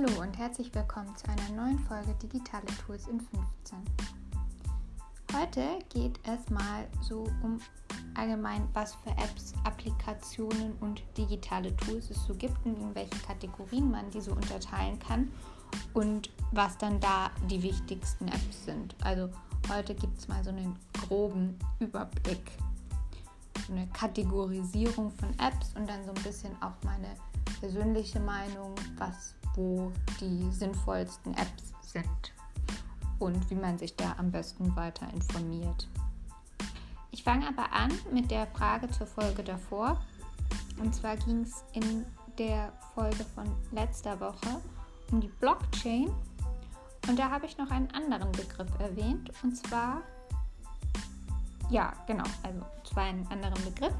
Hallo und herzlich willkommen zu einer neuen Folge Digitale Tools im 15. Heute geht es mal so um allgemein, was für Apps, Applikationen und digitale Tools es so gibt und in welche Kategorien man diese unterteilen kann und was dann da die wichtigsten Apps sind. Also heute gibt es mal so einen groben Überblick, so eine Kategorisierung von Apps und dann so ein bisschen auch meine persönliche Meinung, was wo die sinnvollsten Apps sind und wie man sich da am besten weiter informiert. Ich fange aber an mit der Frage zur Folge davor. Und zwar ging es in der Folge von letzter Woche um die Blockchain. Und da habe ich noch einen anderen Begriff erwähnt. Und zwar, ja, genau, also zwar einen anderen Begriff.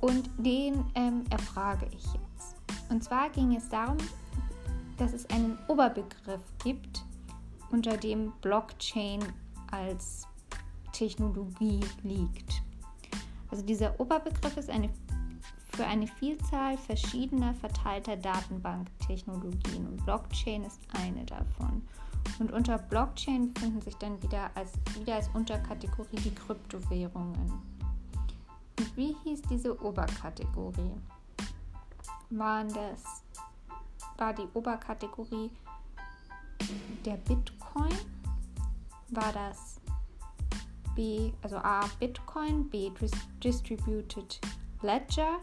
Und den ähm, erfrage ich jetzt. Und zwar ging es darum, dass es einen Oberbegriff gibt, unter dem Blockchain als Technologie liegt. Also dieser Oberbegriff ist eine, für eine Vielzahl verschiedener verteilter Datenbanktechnologien und Blockchain ist eine davon. Und unter Blockchain befinden sich dann wieder als, wieder als Unterkategorie die Kryptowährungen. Und wie hieß diese Oberkategorie? Waren das war die Oberkategorie der Bitcoin. War das B, also A Bitcoin, B Distributed Ledger,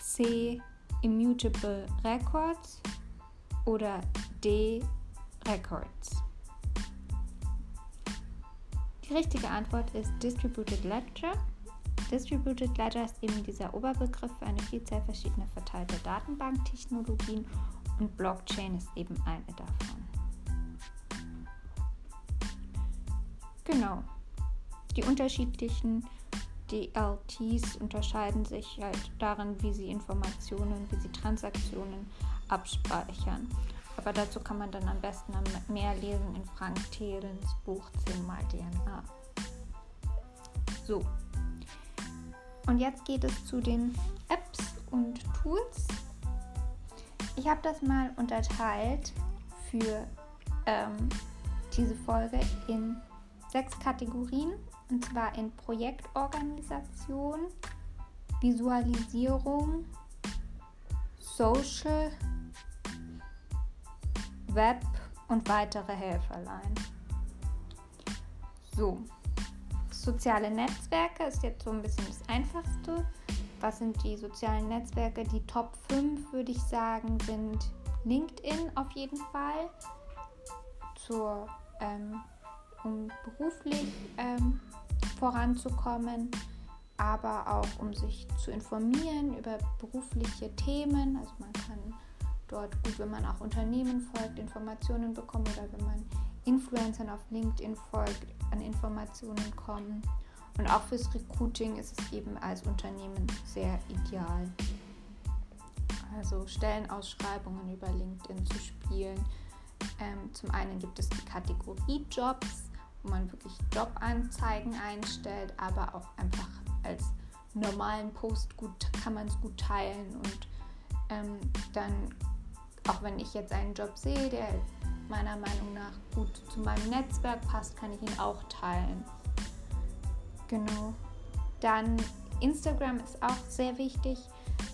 C Immutable Records oder D Records. Die richtige Antwort ist Distributed Ledger. Distributed Ledger ist eben dieser Oberbegriff für eine Vielzahl verschiedener verteilter Datenbanktechnologien und Blockchain ist eben eine davon. Genau. Die unterschiedlichen DLTs unterscheiden sich halt darin, wie sie Informationen, wie sie Transaktionen abspeichern. Aber dazu kann man dann am besten mehr lesen in Frank Thelens Buch 10 mal DNA. So, und jetzt geht es zu den Apps und Tools. Ich habe das mal unterteilt für ähm, diese Folge in sechs Kategorien. Und zwar in Projektorganisation, Visualisierung, Social, Web und weitere Helferlein. So, soziale Netzwerke ist jetzt so ein bisschen das Einfachste. Was sind die sozialen Netzwerke? Die Top 5 würde ich sagen sind LinkedIn auf jeden Fall, zur, ähm, um beruflich ähm, voranzukommen, aber auch um sich zu informieren über berufliche Themen. Also man kann dort gut, wenn man auch Unternehmen folgt, Informationen bekommen oder wenn man Influencern auf LinkedIn folgt, an Informationen kommen. Und auch fürs Recruiting ist es eben als Unternehmen sehr ideal. Also Stellenausschreibungen über LinkedIn zu spielen. Ähm, zum einen gibt es die Kategorie Jobs, wo man wirklich Jobanzeigen einstellt, aber auch einfach als normalen Post gut kann man es gut teilen und ähm, dann auch wenn ich jetzt einen Job sehe, der meiner Meinung nach gut zu meinem Netzwerk passt, kann ich ihn auch teilen. Genau. Dann Instagram ist auch sehr wichtig,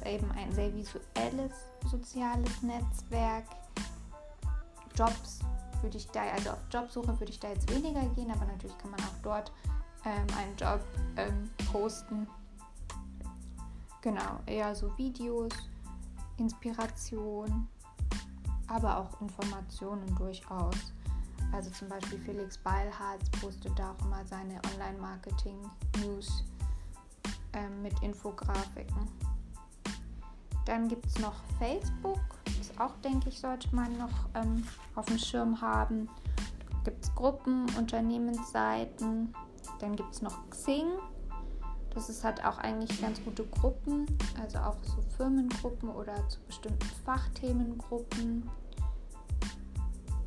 eben ein sehr visuelles soziales Netzwerk. Jobs würde ich da, also auf Jobsuche würde ich da jetzt weniger gehen, aber natürlich kann man auch dort ähm, einen Job ähm, posten. Genau, eher so Videos, Inspiration, aber auch Informationen durchaus. Also zum Beispiel Felix Beilharz postet da auch immer seine Online-Marketing-News ähm, mit Infografiken. Dann gibt es noch Facebook, das auch, denke ich, sollte man noch ähm, auf dem Schirm haben. Gibt es Gruppen, Unternehmensseiten. Dann gibt es noch Xing. Das ist halt auch eigentlich ganz gute Gruppen, also auch so Firmengruppen oder zu bestimmten Fachthemengruppen.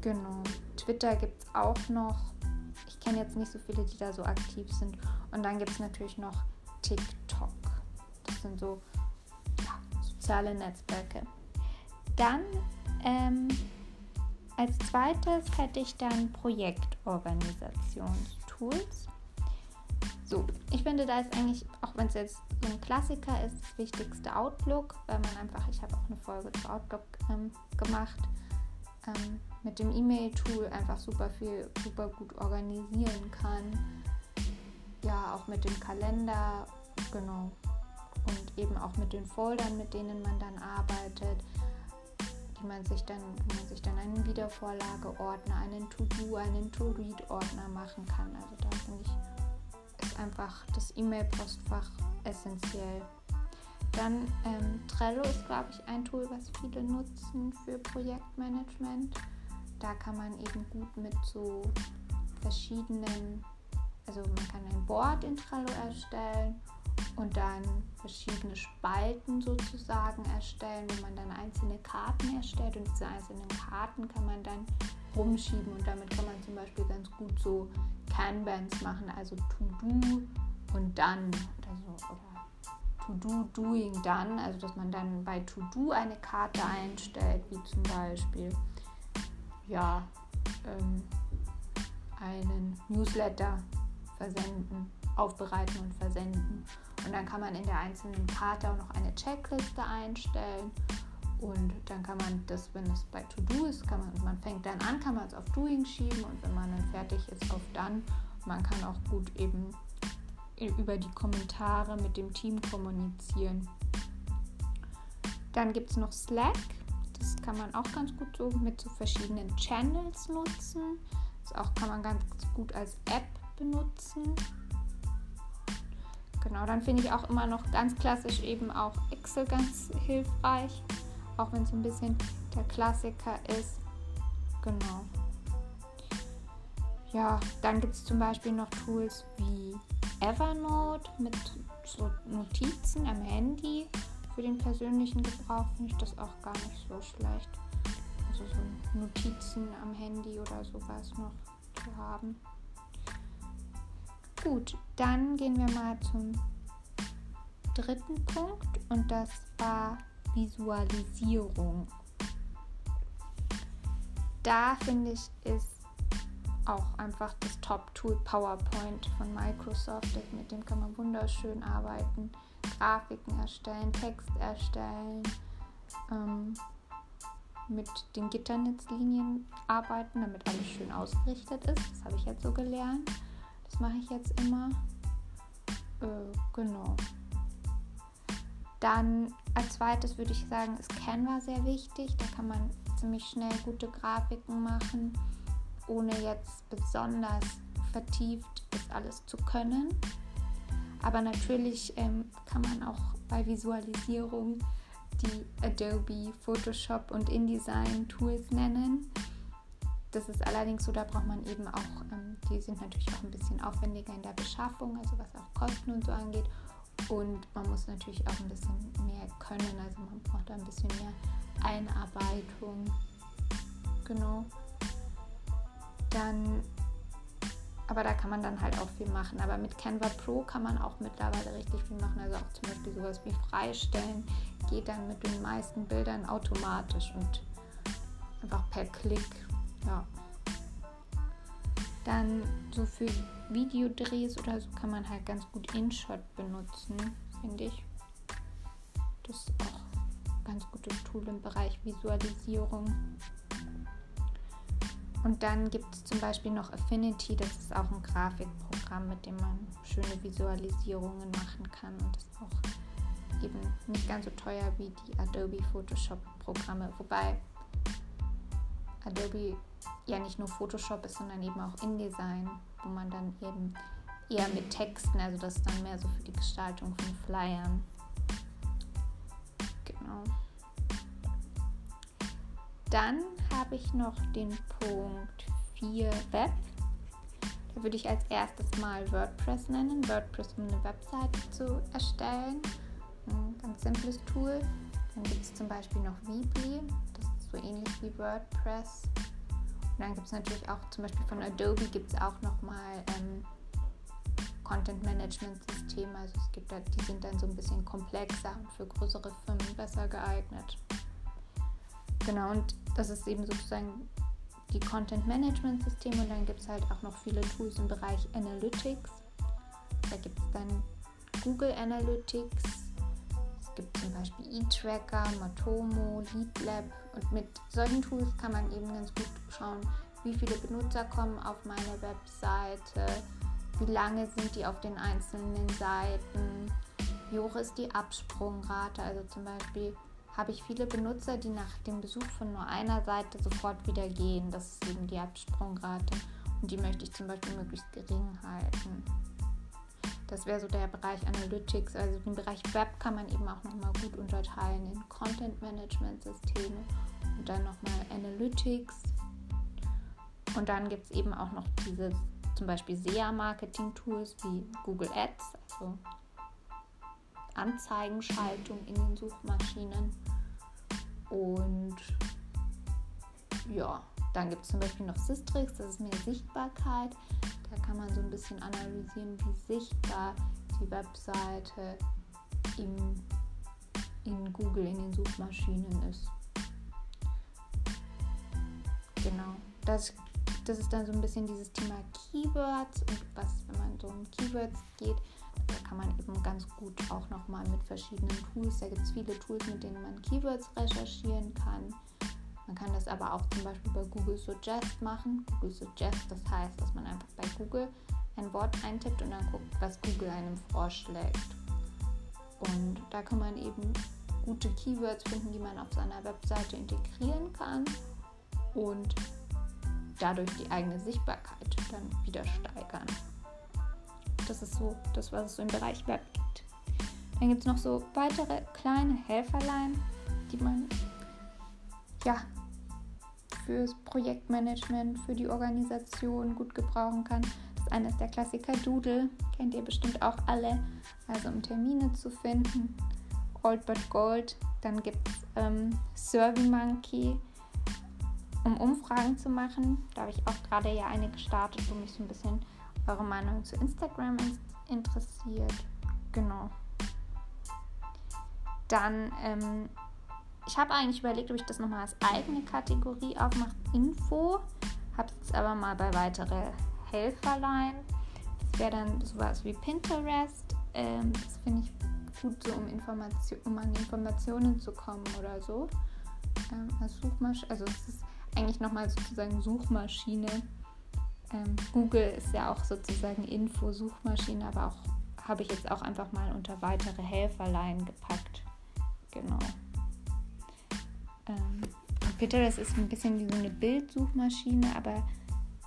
Genau. Twitter gibt es auch noch. Ich kenne jetzt nicht so viele, die da so aktiv sind. Und dann gibt es natürlich noch TikTok. Das sind so ja, soziale Netzwerke. Dann Ähm, als zweites hätte ich dann Projektorganisationstools. So, ich finde, da ist eigentlich, auch wenn es jetzt so ein Klassiker ist, das wichtigste Outlook, weil man einfach, ich habe auch eine Folge zu Outlook ähm, gemacht, ähm, mit dem E-Mail-Tool einfach super viel, super gut organisieren kann. Ja, auch mit dem Kalender, genau. Und eben auch mit den Foldern, mit denen man dann arbeitet, die man sich dann, wo man sich dann einen Wiedervorlageordner, einen To-Do, einen To-Read-Ordner machen kann. Also da finde ich, ist einfach das E-Mail-Postfach essentiell. Dann ähm, Trello ist, glaube ich, ein Tool, was viele nutzen für Projektmanagement. Da kann man eben gut mit so verschiedenen, also man kann ein Board in Trello erstellen und dann verschiedene Spalten sozusagen erstellen, wo man dann einzelne Karten erstellt und diese einzelnen Karten kann man dann rumschieben und damit kann man zum Beispiel ganz gut so Kanbans machen, also To-Do und dann oder so oder To-Do, Doing, Done, also dass man dann bei To-Do eine Karte einstellt, wie zum Beispiel ja, ähm, einen Newsletter versenden, aufbereiten und versenden. Und dann kann man in der einzelnen Karte auch noch eine Checkliste einstellen. Und dann kann man das, wenn es bei To-Do ist, kann man, man fängt dann an, kann man es auf Doing schieben und wenn man dann fertig ist, auf Done. Man kann auch gut eben über die Kommentare mit dem Team kommunizieren. Dann gibt es noch Slack. Das kann man auch ganz gut so mit so verschiedenen Channels nutzen. Das auch kann man ganz gut als App benutzen. Genau, dann finde ich auch immer noch ganz klassisch eben auch Excel ganz hilfreich. Auch wenn es ein bisschen der Klassiker ist. Genau. Ja, dann gibt es zum Beispiel noch Tools wie Evernote mit so Notizen am Handy. Für den persönlichen Gebrauch finde ich das auch gar nicht so schlecht. Also so Notizen am Handy oder sowas noch zu haben. Gut, dann gehen wir mal zum dritten Punkt und das war Visualisierung. Da finde ich, ist auch einfach das Top-Tool PowerPoint von Microsoft. Mit dem kann man wunderschön arbeiten, Grafiken erstellen, Text erstellen, ähm, mit den Gitternetzlinien arbeiten, damit alles schön ausgerichtet ist. Das habe ich jetzt so gelernt. Das mache ich jetzt immer. Äh, genau. Dann als zweites würde ich sagen, ist Canva sehr wichtig. Da kann man ziemlich schnell gute Grafiken machen ohne jetzt besonders vertieft das alles zu können. Aber natürlich ähm, kann man auch bei Visualisierung die Adobe, Photoshop und InDesign Tools nennen. Das ist allerdings so, da braucht man eben auch, ähm, die sind natürlich auch ein bisschen aufwendiger in der Beschaffung, also was auch Kosten und so angeht. Und man muss natürlich auch ein bisschen mehr können, also man braucht da ein bisschen mehr Einarbeitung. Genau dann, aber da kann man dann halt auch viel machen. Aber mit Canva Pro kann man auch mittlerweile richtig viel machen. Also auch zum Beispiel sowas wie Freistellen geht dann mit den meisten Bildern automatisch und einfach per Klick. Ja. Dann so für Videodrehs oder so kann man halt ganz gut InShot benutzen, finde ich. Das ist auch ein ganz gutes Tool im Bereich Visualisierung. Und dann gibt es zum Beispiel noch Affinity, das ist auch ein Grafikprogramm, mit dem man schöne Visualisierungen machen kann und das ist auch eben nicht ganz so teuer wie die Adobe Photoshop Programme, wobei Adobe ja nicht nur Photoshop ist, sondern eben auch InDesign, wo man dann eben eher mit Texten, also das ist dann mehr so für die Gestaltung von Flyern. Genau. Dann habe ich noch den Punkt 4 Web. Da würde ich als erstes mal WordPress nennen. WordPress, um eine Webseite zu erstellen. Ein ganz simples Tool. Dann gibt es zum Beispiel noch Weebly. So ähnlich wie WordPress. Und dann gibt es natürlich auch zum Beispiel von Adobe gibt es auch nochmal ähm, Content Management Systeme. Also es gibt da, die sind dann so ein bisschen komplexer und für größere Firmen besser geeignet. genau, und das ist eben sozusagen die Content Management Systeme und dann gibt es halt auch noch viele Tools im Bereich Analytics. Da gibt es dann Google Analytics, es gibt zum Beispiel eTracker, Matomo, LeadLab und mit solchen Tools kann man eben ganz gut schauen, wie viele Benutzer kommen auf meine Webseite, wie lange sind die auf den einzelnen Seiten, wie hoch ist die Absprungrate, also zum Beispiel habe ich viele Benutzer, die nach dem Besuch von nur einer Seite sofort wieder gehen. Das ist eben die Absprungrate. Und die möchte ich zum Beispiel möglichst gering halten. Das wäre so der Bereich Analytics. Also den Bereich Web kann man eben auch nochmal gut unterteilen in Content Management Systeme und dann nochmal Analytics. Und dann gibt es eben auch noch diese zum Beispiel SEA-Marketing-Tools wie Google Ads, also Anzeigenschaltung in den Suchmaschinen. Und ja, dann gibt es zum Beispiel noch Systrix, das ist mehr Sichtbarkeit. Da kann man so ein bisschen analysieren, wie sichtbar die Webseite im, in Google, in den Suchmaschinen ist. Genau, das, das ist dann so ein bisschen dieses Thema Keywords und was, wenn man so um Keywords geht, da kann man eben ganz gut auch nochmal mit verschiedenen Tools, da gibt es viele Tools, mit denen man Keywords recherchieren kann. Man kann das aber auch zum Beispiel bei Google Suggest machen. Google Suggest, das heißt, dass man einfach bei Google ein Wort eintippt und dann guckt, was Google einem vorschlägt. Und da kann man eben gute Keywords finden, die man auf seiner Webseite integrieren kann und dadurch die eigene Sichtbarkeit dann wieder steigern. Das ist so das, was es so im Bereich Web gibt. Dann gibt es noch so weitere kleine Helferlein, die man ja fürs Projektmanagement, für die Organisation gut gebrauchen kann. Das eine ist der Klassiker Doodle, kennt ihr bestimmt auch alle, also um Termine zu finden. Old but Gold. Dann gibt es ähm, SurveyMonkey, um Umfragen zu machen. Da habe ich auch gerade ja eine gestartet, wo mich so ein bisschen eure Meinung zu Instagram interessiert. Genau. Dann, ähm, ich habe eigentlich überlegt, ob ich das nochmal als eigene Kategorie aufmache, Info. Habe es jetzt aber mal bei weitere Helferlein. Das wäre dann sowas wie Pinterest. Ähm, das finde ich gut, so um, Information, um an Informationen zu kommen oder so. Ähm, als Suchmaschine, also es ist eigentlich nochmal sozusagen Suchmaschine ähm, Google ist ja auch sozusagen Info-Suchmaschine, aber auch habe ich jetzt auch einfach mal unter weitere Helferlein gepackt. Genau. Ähm, Pinterest ist ein bisschen wie so eine Bildsuchmaschine, aber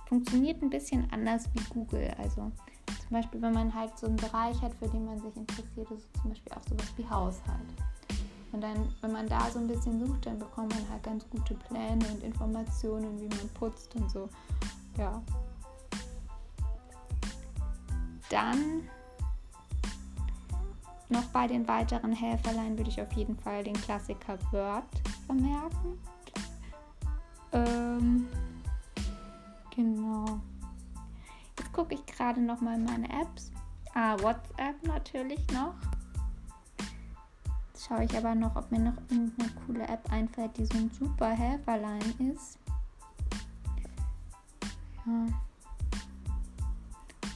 funktioniert ein bisschen anders wie Google. Also zum Beispiel, wenn man halt so einen Bereich hat, für den man sich interessiert, ist zum Beispiel auch sowas wie Haushalt. Und dann, wenn man da so ein bisschen sucht, dann bekommt man halt ganz gute Pläne und Informationen, wie man putzt und so. Ja, dann noch bei den weiteren Helferlein würde ich auf jeden Fall den Klassiker Word vermerken. Ähm, genau. Jetzt gucke ich gerade noch mal meine Apps. Ah, WhatsApp natürlich noch. Jetzt schaue ich aber noch, ob mir noch irgendeine coole App einfällt, die so ein super Helferlein ist. Ja.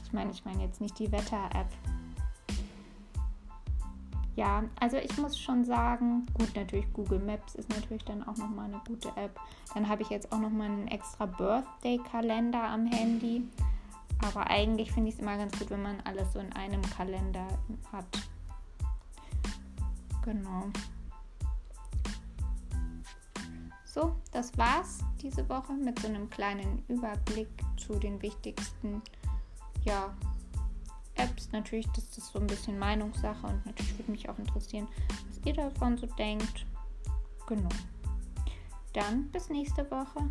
Ich meine, ich meine jetzt nicht die Wetter-App. Ja, also ich muss schon sagen, gut, natürlich Google Maps ist natürlich dann auch nochmal eine gute App. Dann habe ich jetzt auch nochmal einen extra Birthday-Kalender am Handy. Aber eigentlich finde ich es immer ganz gut, wenn man alles so in einem Kalender hat. Genau. So, das war's diese Woche mit so einem kleinen Überblick zu den wichtigsten ja, Apps. Natürlich, das ist so ein bisschen Meinungssache und natürlich würde mich auch interessieren, was ihr davon so denkt. Genau. Dann bis nächste Woche.